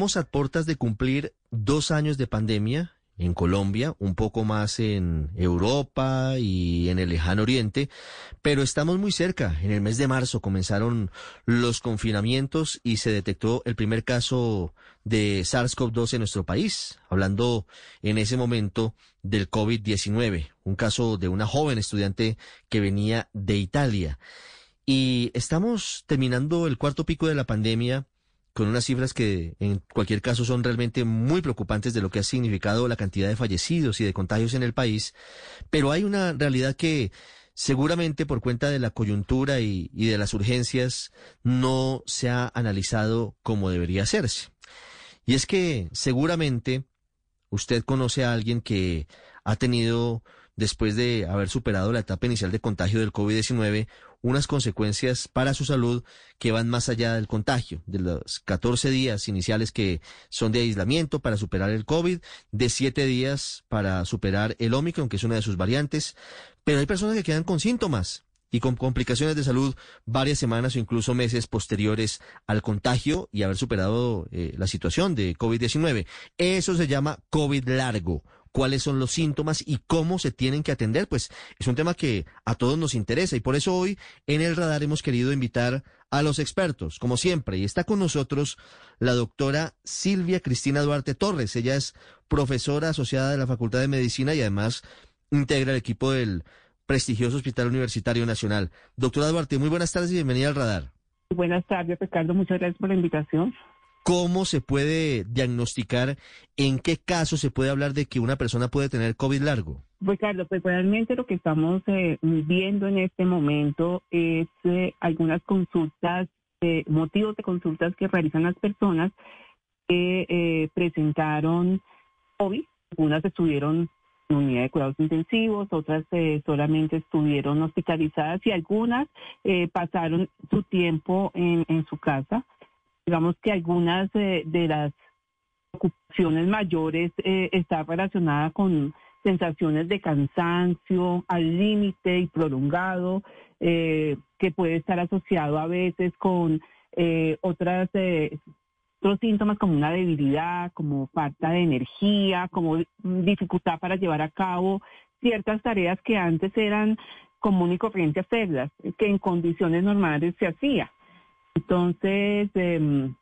Estamos a puertas de cumplir dos años de pandemia en Colombia, un poco más en Europa y en el lejano oriente, pero estamos muy cerca. En el mes de marzo comenzaron los confinamientos y se detectó el primer caso de SARS-CoV-2 en nuestro país, hablando en ese momento del COVID-19, un caso de una joven estudiante que venía de Italia. Y estamos terminando el cuarto pico de la pandemia con unas cifras que en cualquier caso son realmente muy preocupantes de lo que ha significado la cantidad de fallecidos y de contagios en el país, pero hay una realidad que seguramente por cuenta de la coyuntura y, de las urgencias no se ha analizado como debería hacerse. Y es que seguramente usted conoce a alguien que ha tenido, después de haber superado la etapa inicial de contagio del COVID-19, unas consecuencias para su salud que van más allá del contagio, de los 14 días iniciales que son de aislamiento para superar el COVID, de 7 días para superar el Omicron, que es una de sus variantes, pero hay personas que quedan con síntomas y con complicaciones de salud varias semanas o incluso meses posteriores al contagio y haber superado eh, la situación de COVID-19. Eso se llama COVID largo cuáles son los síntomas y cómo se tienen que atender, pues es un tema que a todos nos interesa y por eso hoy en el radar hemos querido invitar a los expertos, como siempre, y está con nosotros la doctora Silvia Cristina Duarte Torres. Ella es profesora asociada de la Facultad de Medicina y además integra el equipo del prestigioso Hospital Universitario Nacional. Doctora Duarte, muy buenas tardes y bienvenida al radar. Buenas tardes, Ricardo. Muchas gracias por la invitación. ¿Cómo se puede diagnosticar? ¿En qué caso se puede hablar de que una persona puede tener COVID largo? Pues Carlos, pues realmente lo que estamos eh, viendo en este momento es eh, algunas consultas, eh, motivos de consultas que realizan las personas que presentaron COVID. Algunas estuvieron en unidad de cuidados intensivos, otras solamente estuvieron hospitalizadas y algunas pasaron su tiempo en, en su casa digamos que algunas de las ocupaciones mayores eh, están relacionadas con sensaciones de cansancio al límite y prolongado, eh, que puede estar asociado a veces con eh, otras otros síntomas como una debilidad, como falta de energía, como dificultad para llevar a cabo ciertas tareas que antes eran común y corriente hacerlas, que en condiciones normales se hacía. Entonces, em,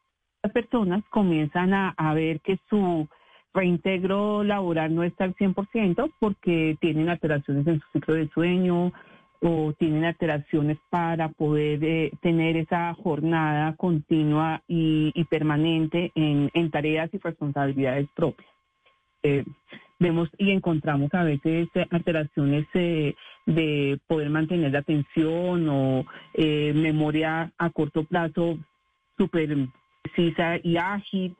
las personas comienzan a, ver que su reintegro laboral no está al 100% porque tienen alteraciones en su ciclo de sueño o tienen alteraciones para poder eh, tener esa jornada continua y, permanente en, tareas y responsabilidades propias. Eh, vemos y encontramos a veces alteraciones eh, de poder mantener la atención o eh, memoria a corto plazo súper precisa y ágil.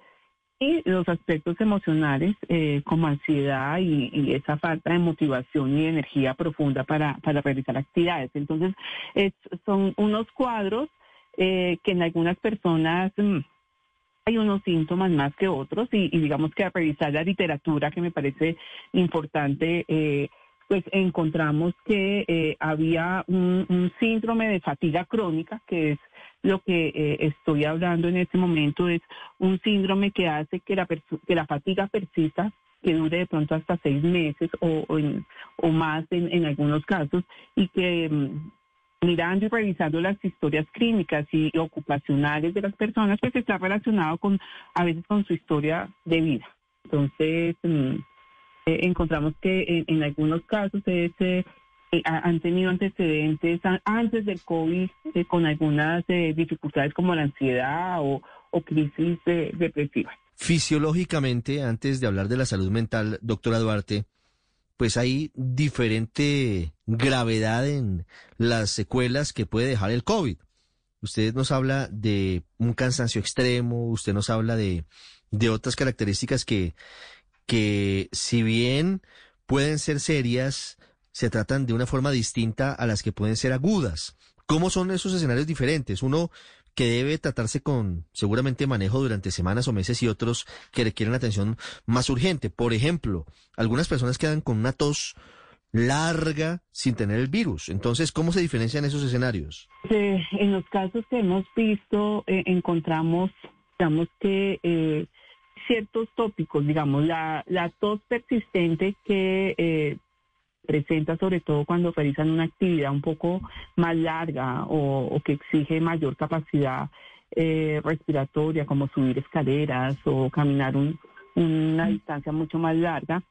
Y los aspectos emocionales eh, como ansiedad y, esa falta de motivación y energía profunda para, para realizar actividades. Entonces, son unos cuadros que en algunas personas mm, hay unos síntomas más que otros y, digamos que a revisar la literatura que me parece importante, eh, pues encontramos que eh, había un, síndrome de fatiga crónica, que es lo que eh, estoy hablando en este momento, es un síndrome que hace que la, que la fatiga persista que dure de pronto hasta seis meses o, o, más en, en, algunos casos y que mm, mirando y revisando las historias clínicas y ocupacionales de las personas, pues está relacionado con a veces con su historia de vida. Entonces, mm, eh, encontramos que en, algunos casos eh, han tenido antecedentes antes del COVID eh, con algunas dificultades como la ansiedad o, o crisis depresivas. Fisiológicamente, antes de hablar de la salud mental, doctora Duarte, pues hay diferente gravedad en las secuelas que puede dejar el COVID. Usted nos habla de un cansancio extremo, usted nos habla de, de otras características que, que si bien pueden ser serias, se tratan de una forma distinta a las que pueden ser agudas. ¿Cómo son esos escenarios diferentes? Uno que debe tratarse con seguramente manejo durante semanas o meses y otros que requieren atención más urgente. Por ejemplo, algunas personas quedan con una tos larga sin tener el virus. Entonces, ¿cómo se diferencian esos escenarios? en los casos que hemos visto, eh, encontramos, digamos que eh, ciertos tópicos, digamos, la, la tos persistente que eh, presenta sobre todo cuando realizan una actividad un poco más larga o, que exige mayor capacidad eh, respiratoria, como subir escaleras o caminar una distancia mucho más larga,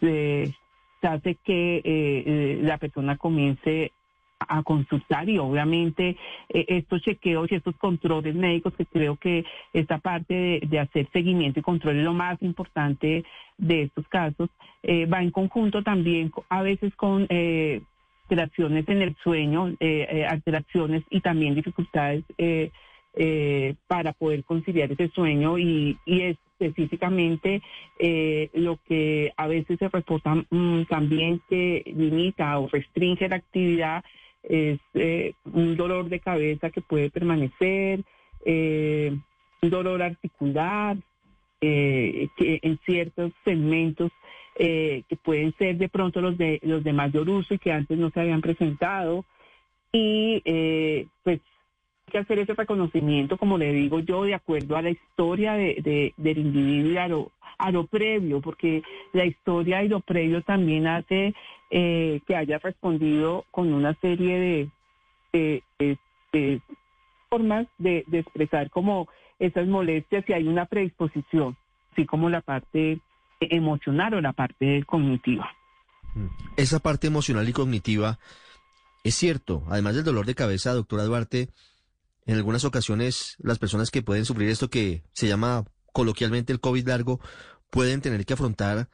se hace que la persona comience a consultar y obviamente eh, estos chequeos y estos controles médicos que creo que esta parte de, hacer seguimiento y control es lo más importante de estos casos eh, va en conjunto también a veces con eh, alteraciones en el sueño alteraciones y también dificultades para poder conciliar ese sueño y, y específicamente lo que a veces se reporta mm, también que limita o restringe la actividad es eh, un dolor de cabeza que puede permanecer, eh, un dolor articular, eh, que en ciertos segmentos que pueden ser de pronto los de los de mayor uso y que antes no se habían presentado. Y pues hay que hacer ese reconocimiento como le digo yo de acuerdo a la historia de, del individuo a lo previo, porque la historia y lo previo también hace eh, que haya respondido con una serie de, formas de, expresar como esas molestias y hay una predisposición, así como la parte emocional o la parte cognitiva. Mm. Esa parte emocional y cognitiva es cierto, además del dolor de cabeza, doctora Duarte, en algunas ocasiones las personas que pueden sufrir esto que se llama coloquialmente el COVID largo, pueden tener que afrontar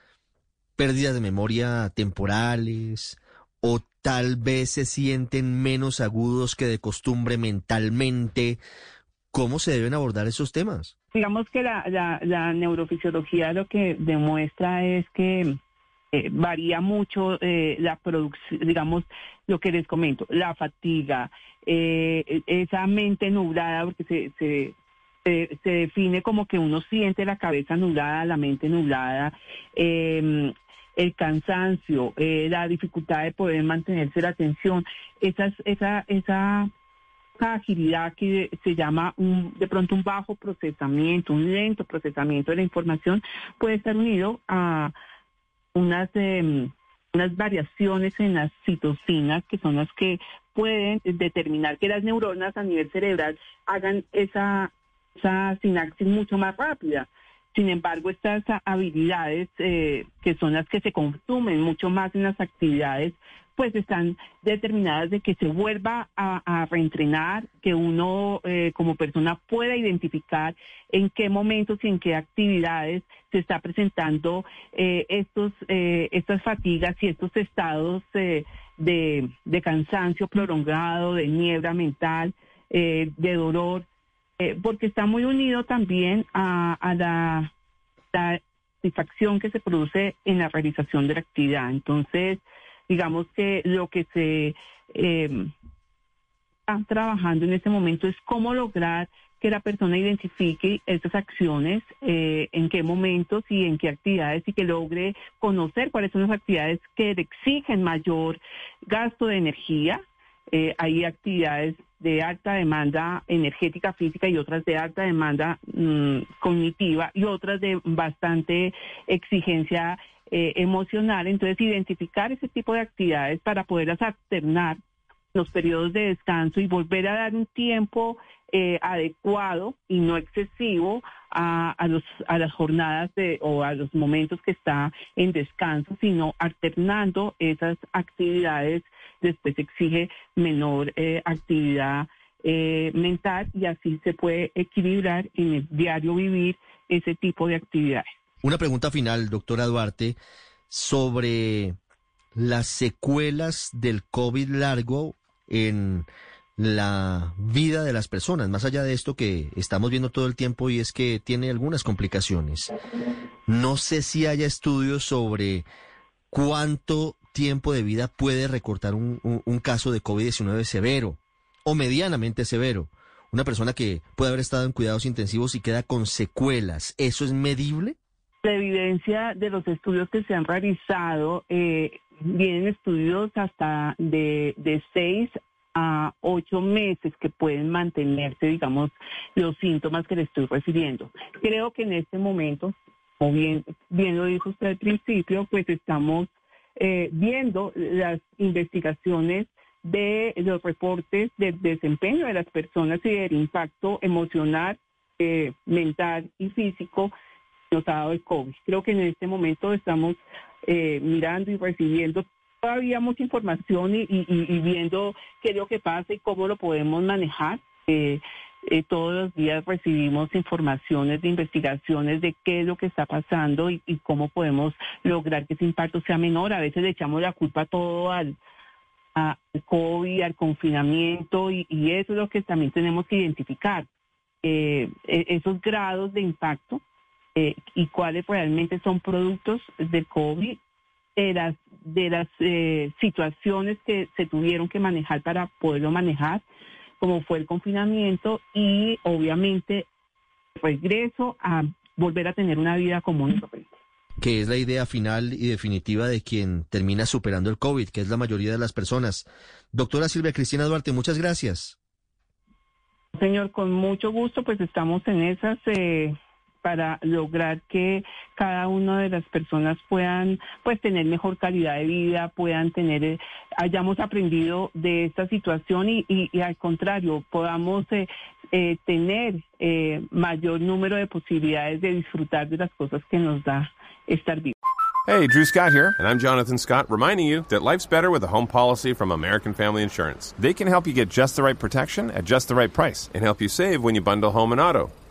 pérdidas de memoria temporales o tal vez se sienten menos agudos que de costumbre mentalmente. ¿Cómo se deben abordar esos temas? Digamos que la, la, neurofisiología lo que demuestra es que eh, varía mucho eh, la producción, digamos, lo que les comento, la fatiga, eh, esa mente nublada, porque se, se se, define como que uno siente la cabeza nublada, la mente nublada, em, el cansancio, eh, la dificultad de poder mantenerse la atención, esa, esa, esa agilidad que se llama un, de pronto un bajo procesamiento, un lento procesamiento de la información, puede estar unido a unas, em, unas variaciones en las citocinas que son las que pueden determinar que las neuronas a nivel cerebral hagan esa esa sinapsis mucho más rápida. Sin embargo, estas habilidades eh, que son las que se consumen mucho más en las actividades, pues están determinadas de que se vuelva a, reentrenar, que uno eh, como persona pueda identificar en qué momentos y en qué actividades se está presentando eh, estos, estas fatigas y estos estados de, de, cansancio prolongado, de niebla mental, de dolor eh, porque está muy unido también a, la, satisfacción que se produce en la realización de la actividad. Entonces, digamos que lo que se eh, está trabajando en este momento es cómo lograr que la persona identifique estas acciones, eh, en qué momentos y en qué actividades y que logre conocer cuáles son las actividades que le exigen mayor gasto de energía. Hay actividades de alta demanda energética física y otras de alta demanda mm, cognitiva y otras de bastante exigencia eh, emocional. Entonces, identificar ese tipo de actividades para poderlas alternar los periodos de descanso y volver a dar un tiempo eh, adecuado y no excesivo a, a, los, a las jornadas de, o a los momentos que está en descanso, sino alternando esas actividades después exige menor eh, actividad eh, mental y así se puede equilibrar en el diario vivir ese tipo de actividades. Una pregunta final, doctora Duarte, sobre las secuelas del COVID largo en la vida de las personas, más allá de esto que estamos viendo todo el tiempo y es que tiene algunas complicaciones. No sé si haya estudios sobre cuánto tiempo de vida puede recortar un, caso de COVID-19 severo o medianamente severo? Una persona que puede haber estado en cuidados intensivos y queda con secuelas, ¿eso es medible? La evidencia de los estudios que se han realizado, eh, vienen estudios hasta de, de 6 a ocho meses que pueden mantenerse, digamos, los síntomas que le estoy refiriendo. Creo que en este momento, como bien, bien lo dijo usted al principio, pues estamos eh, viendo las investigaciones de los reportes del desempeño de las personas y del impacto emocional, eh, mental y físico dado el COVID. Creo que en este momento estamos eh, mirando y recibiendo todavía mucha información y, viendo qué es lo que pasa y cómo lo podemos manejar. Eh, eh, todos los días recibimos informaciones de investigaciones de qué es lo que está pasando y, cómo podemos lograr que ese impacto sea menor. A veces le echamos la culpa todo al, COVID, al confinamiento y, eso es lo que también tenemos que identificar. Eh, e, esos grados de impacto eh, y cuáles realmente son productos del COVID, de las, de las eh, situaciones que se tuvieron que manejar para poderlo manejar, como fue el confinamiento y obviamente regreso a volver a tener una vida común que es la idea final y definitiva de quien termina superando el COVID, que es la mayoría de las personas. Doctora Silvia Cristina Duarte, muchas gracias. Señor, con mucho gusto, pues estamos en esas. Eh, para lograr que cada una de las personas puedan pues tener mejor calidad de vida, puedan tener, eh, hayamos aprendido de esta situación y, al contrario, podamos eh, eh, tener mayor número de posibilidades de disfrutar de las cosas que nos da estar vivo. Hey, Drew Scott here, and I'm Jonathan Scott, reminding you that life's better with a home policy from American Family Insurance. They can help you get just the right protection at just the right price and help you save when you bundle home and auto.